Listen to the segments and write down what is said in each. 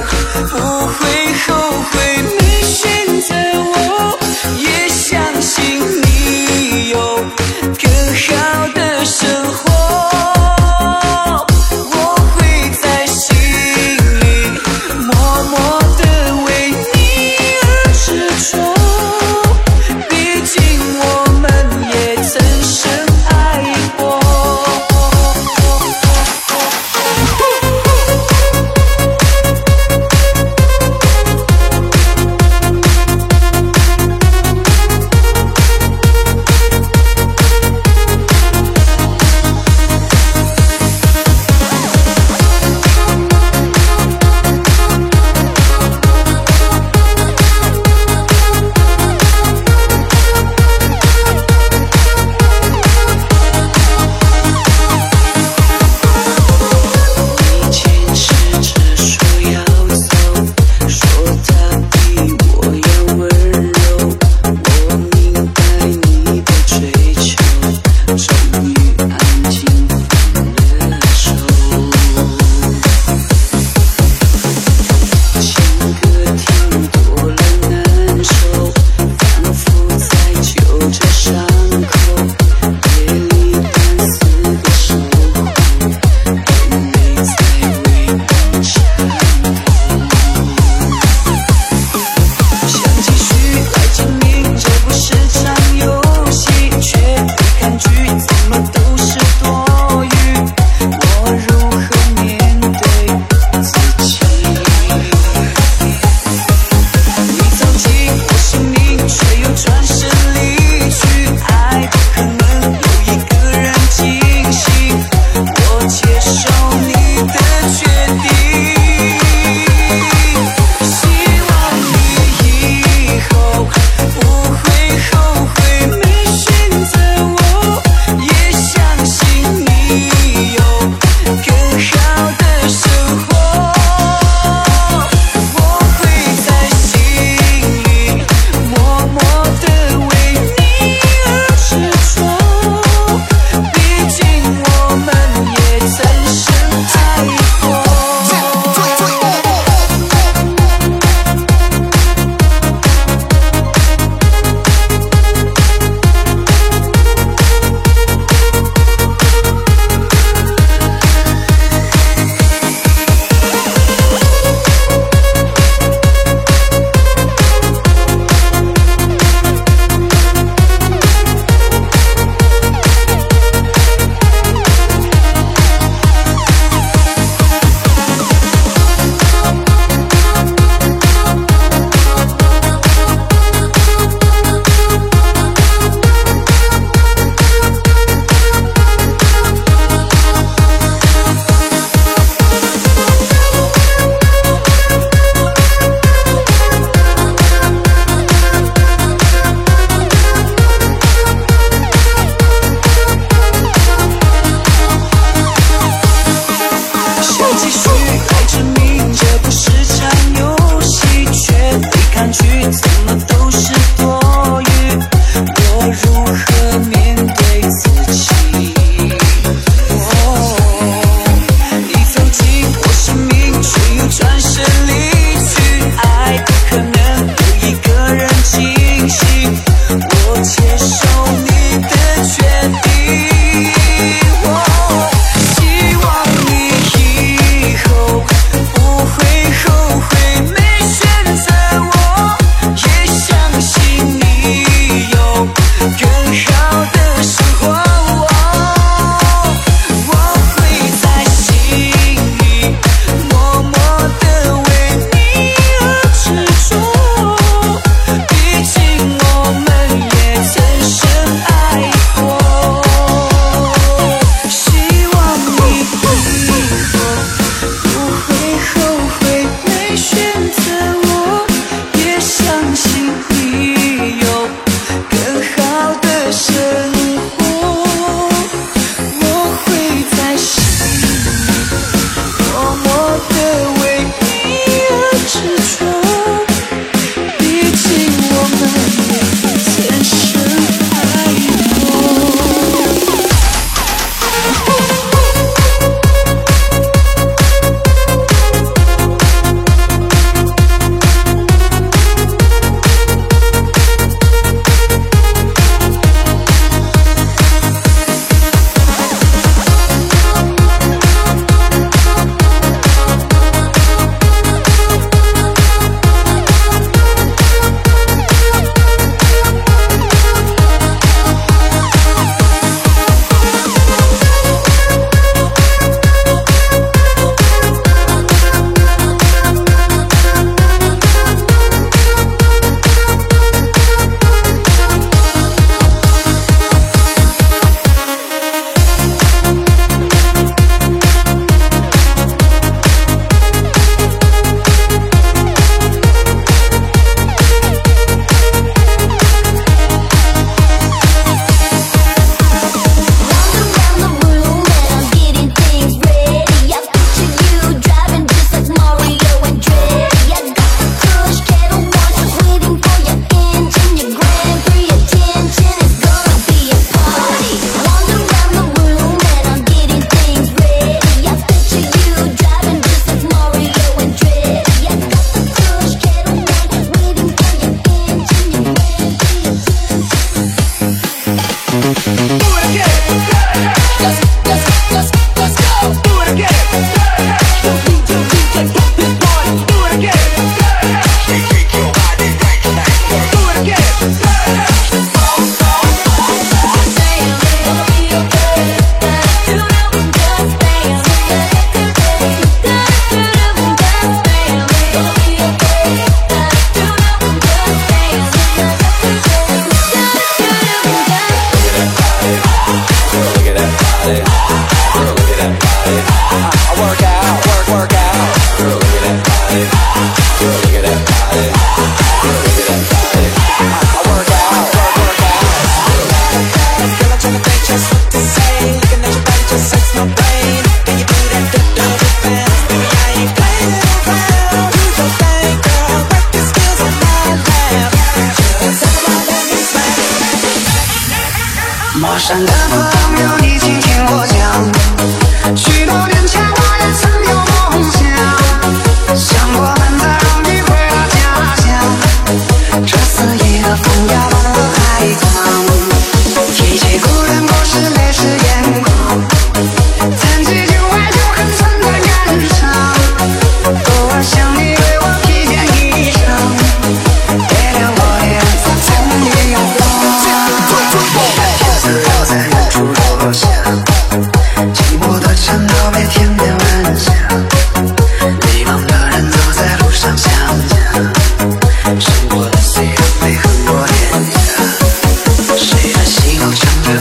oh.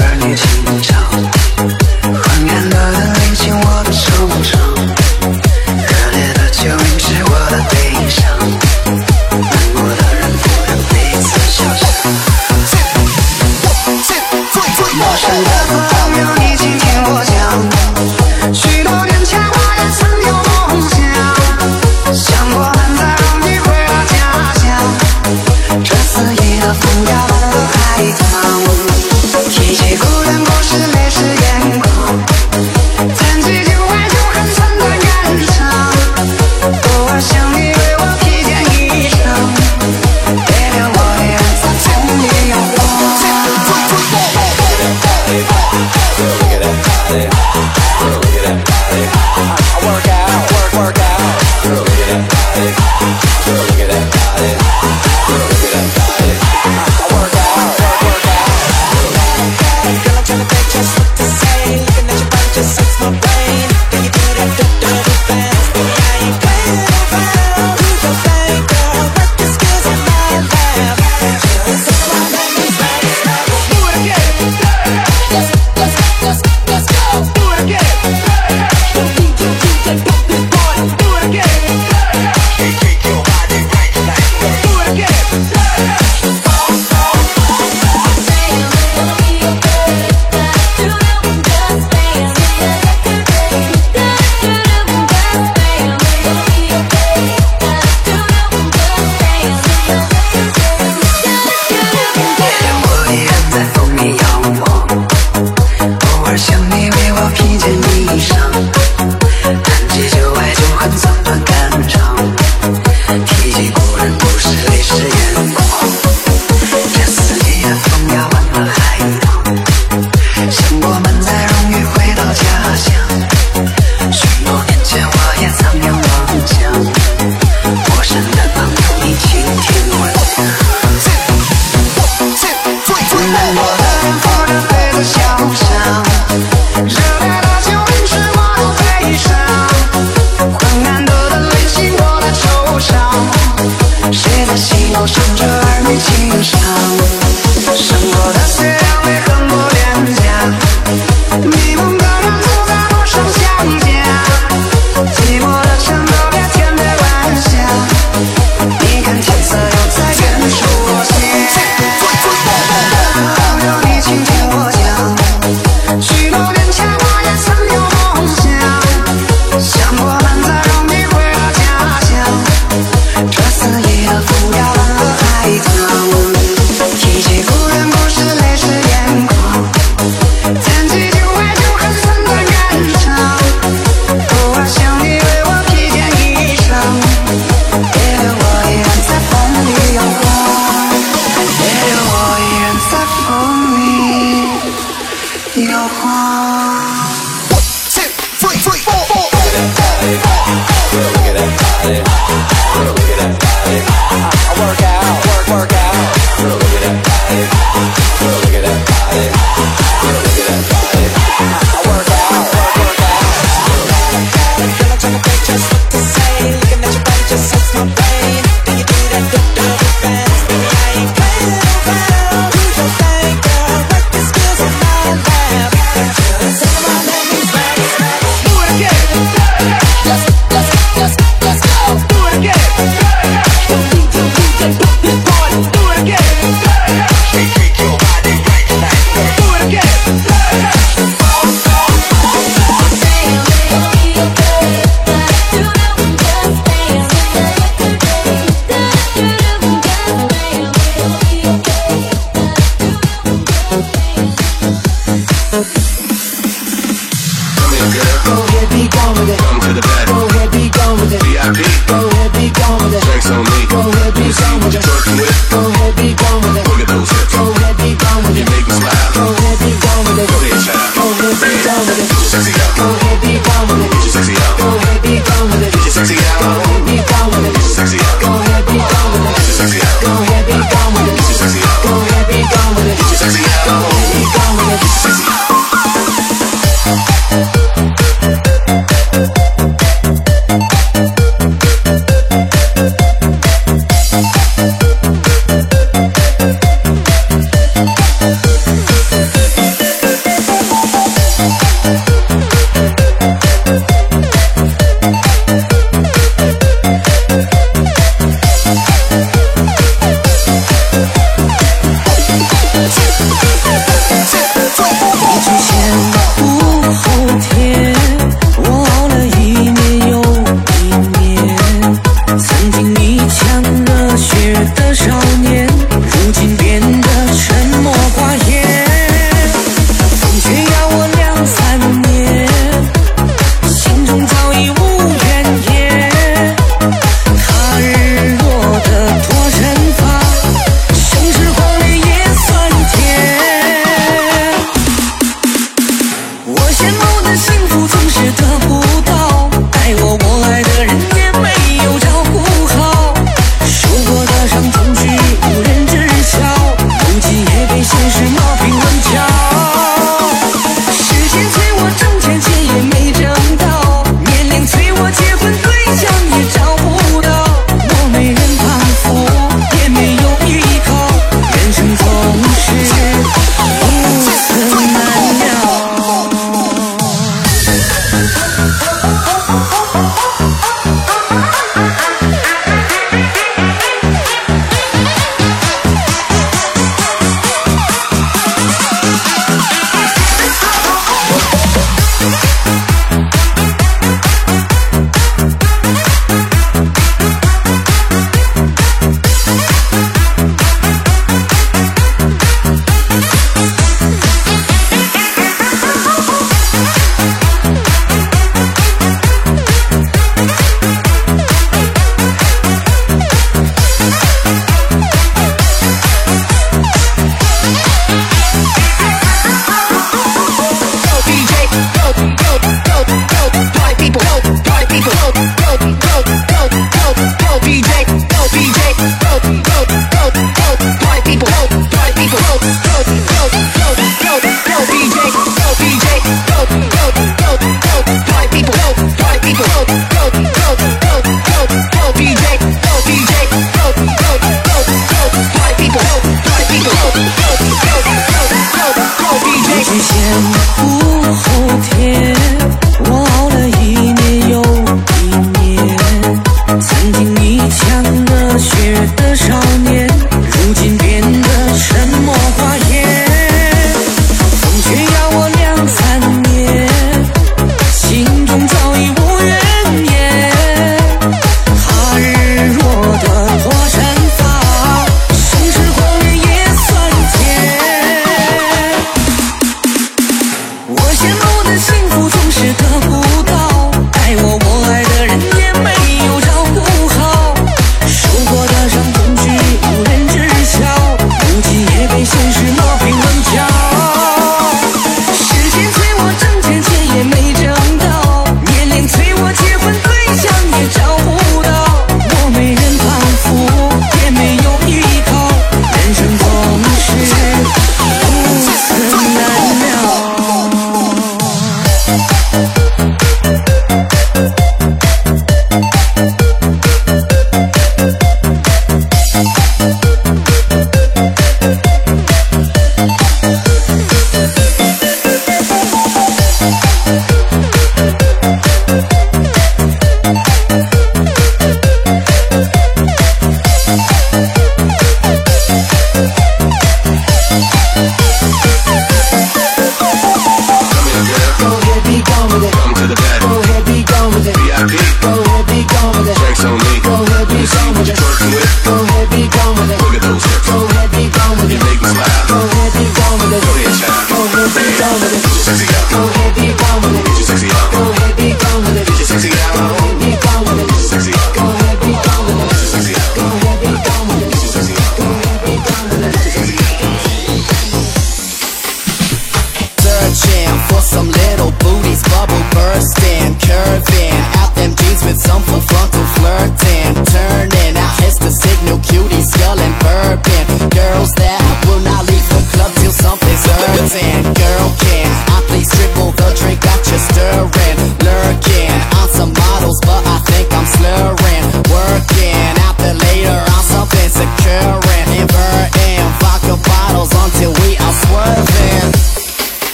而你的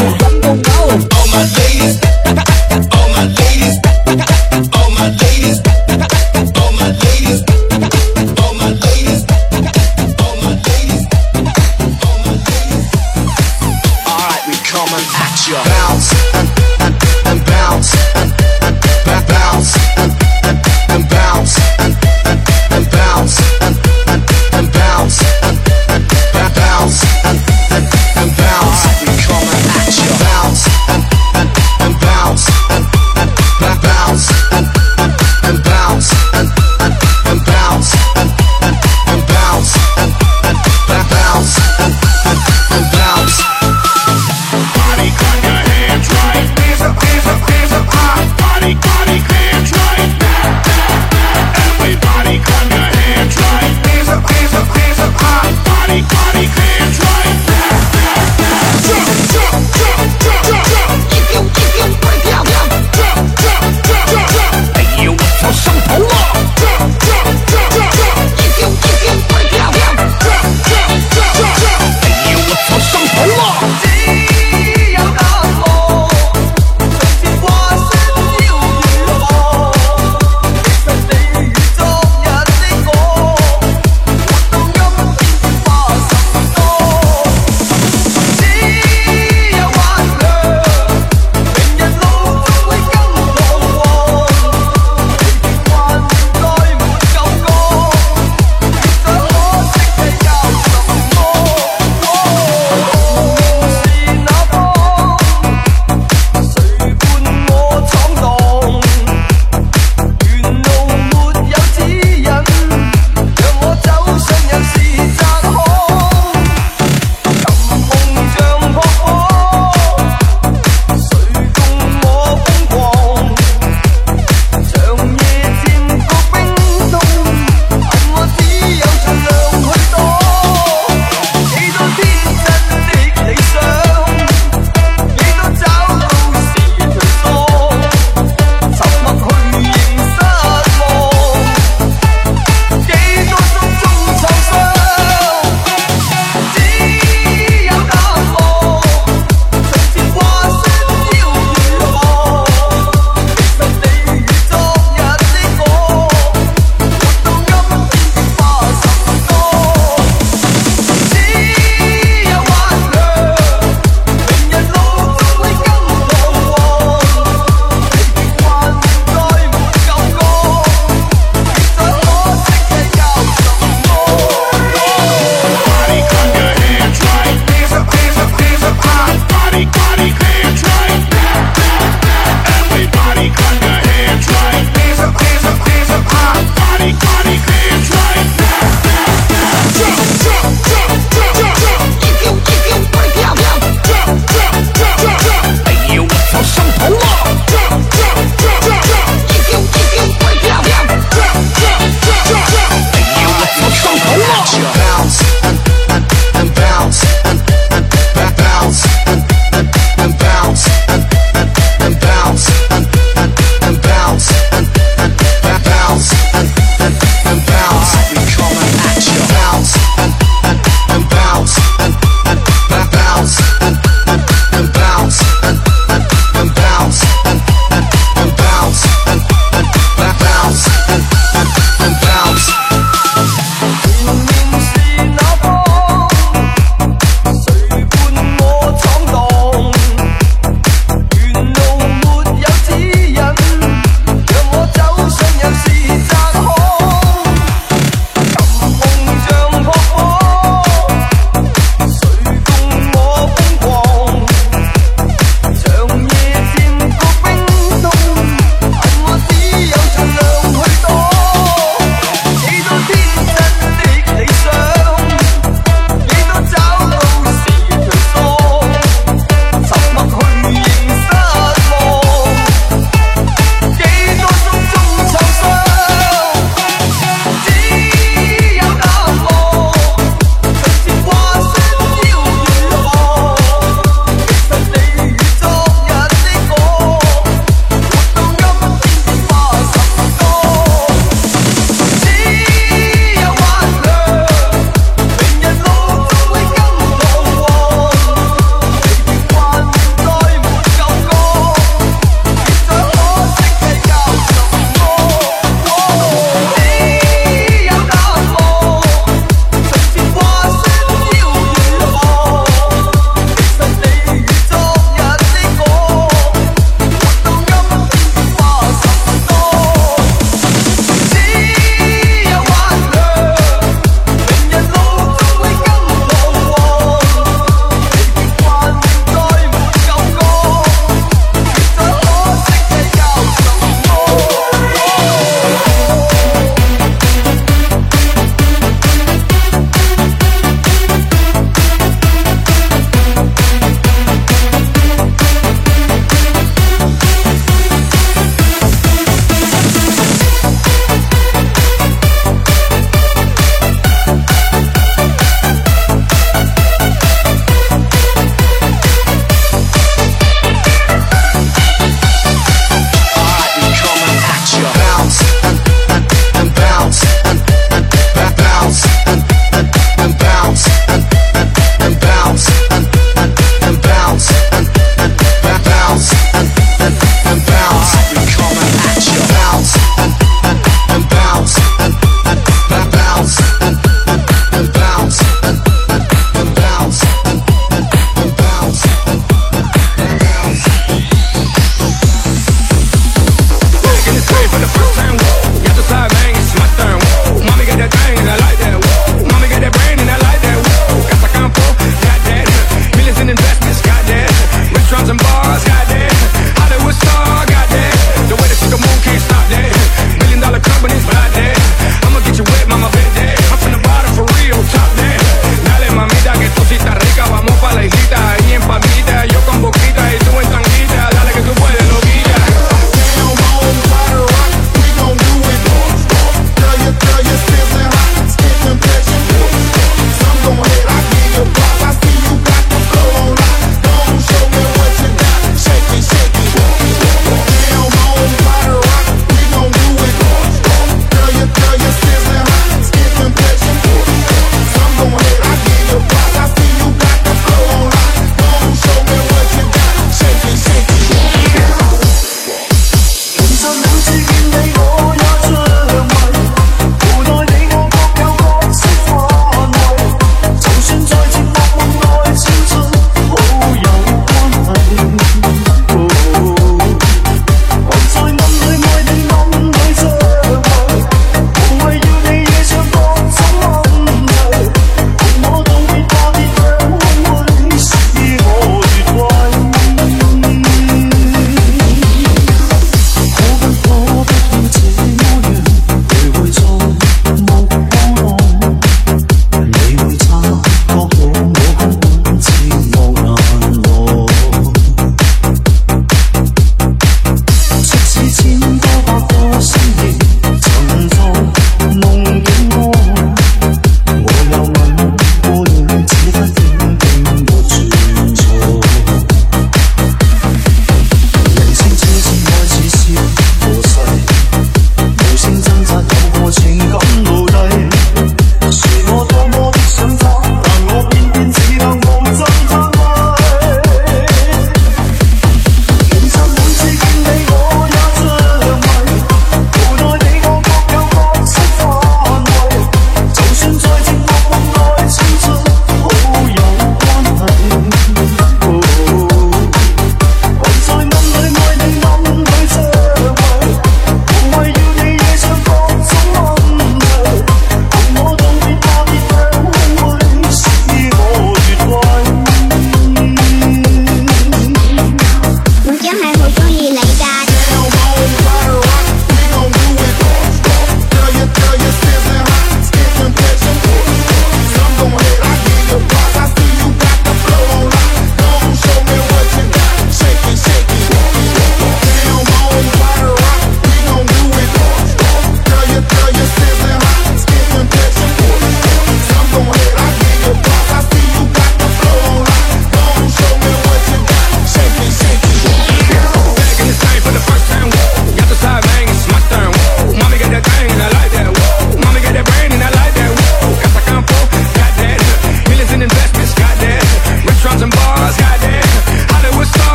and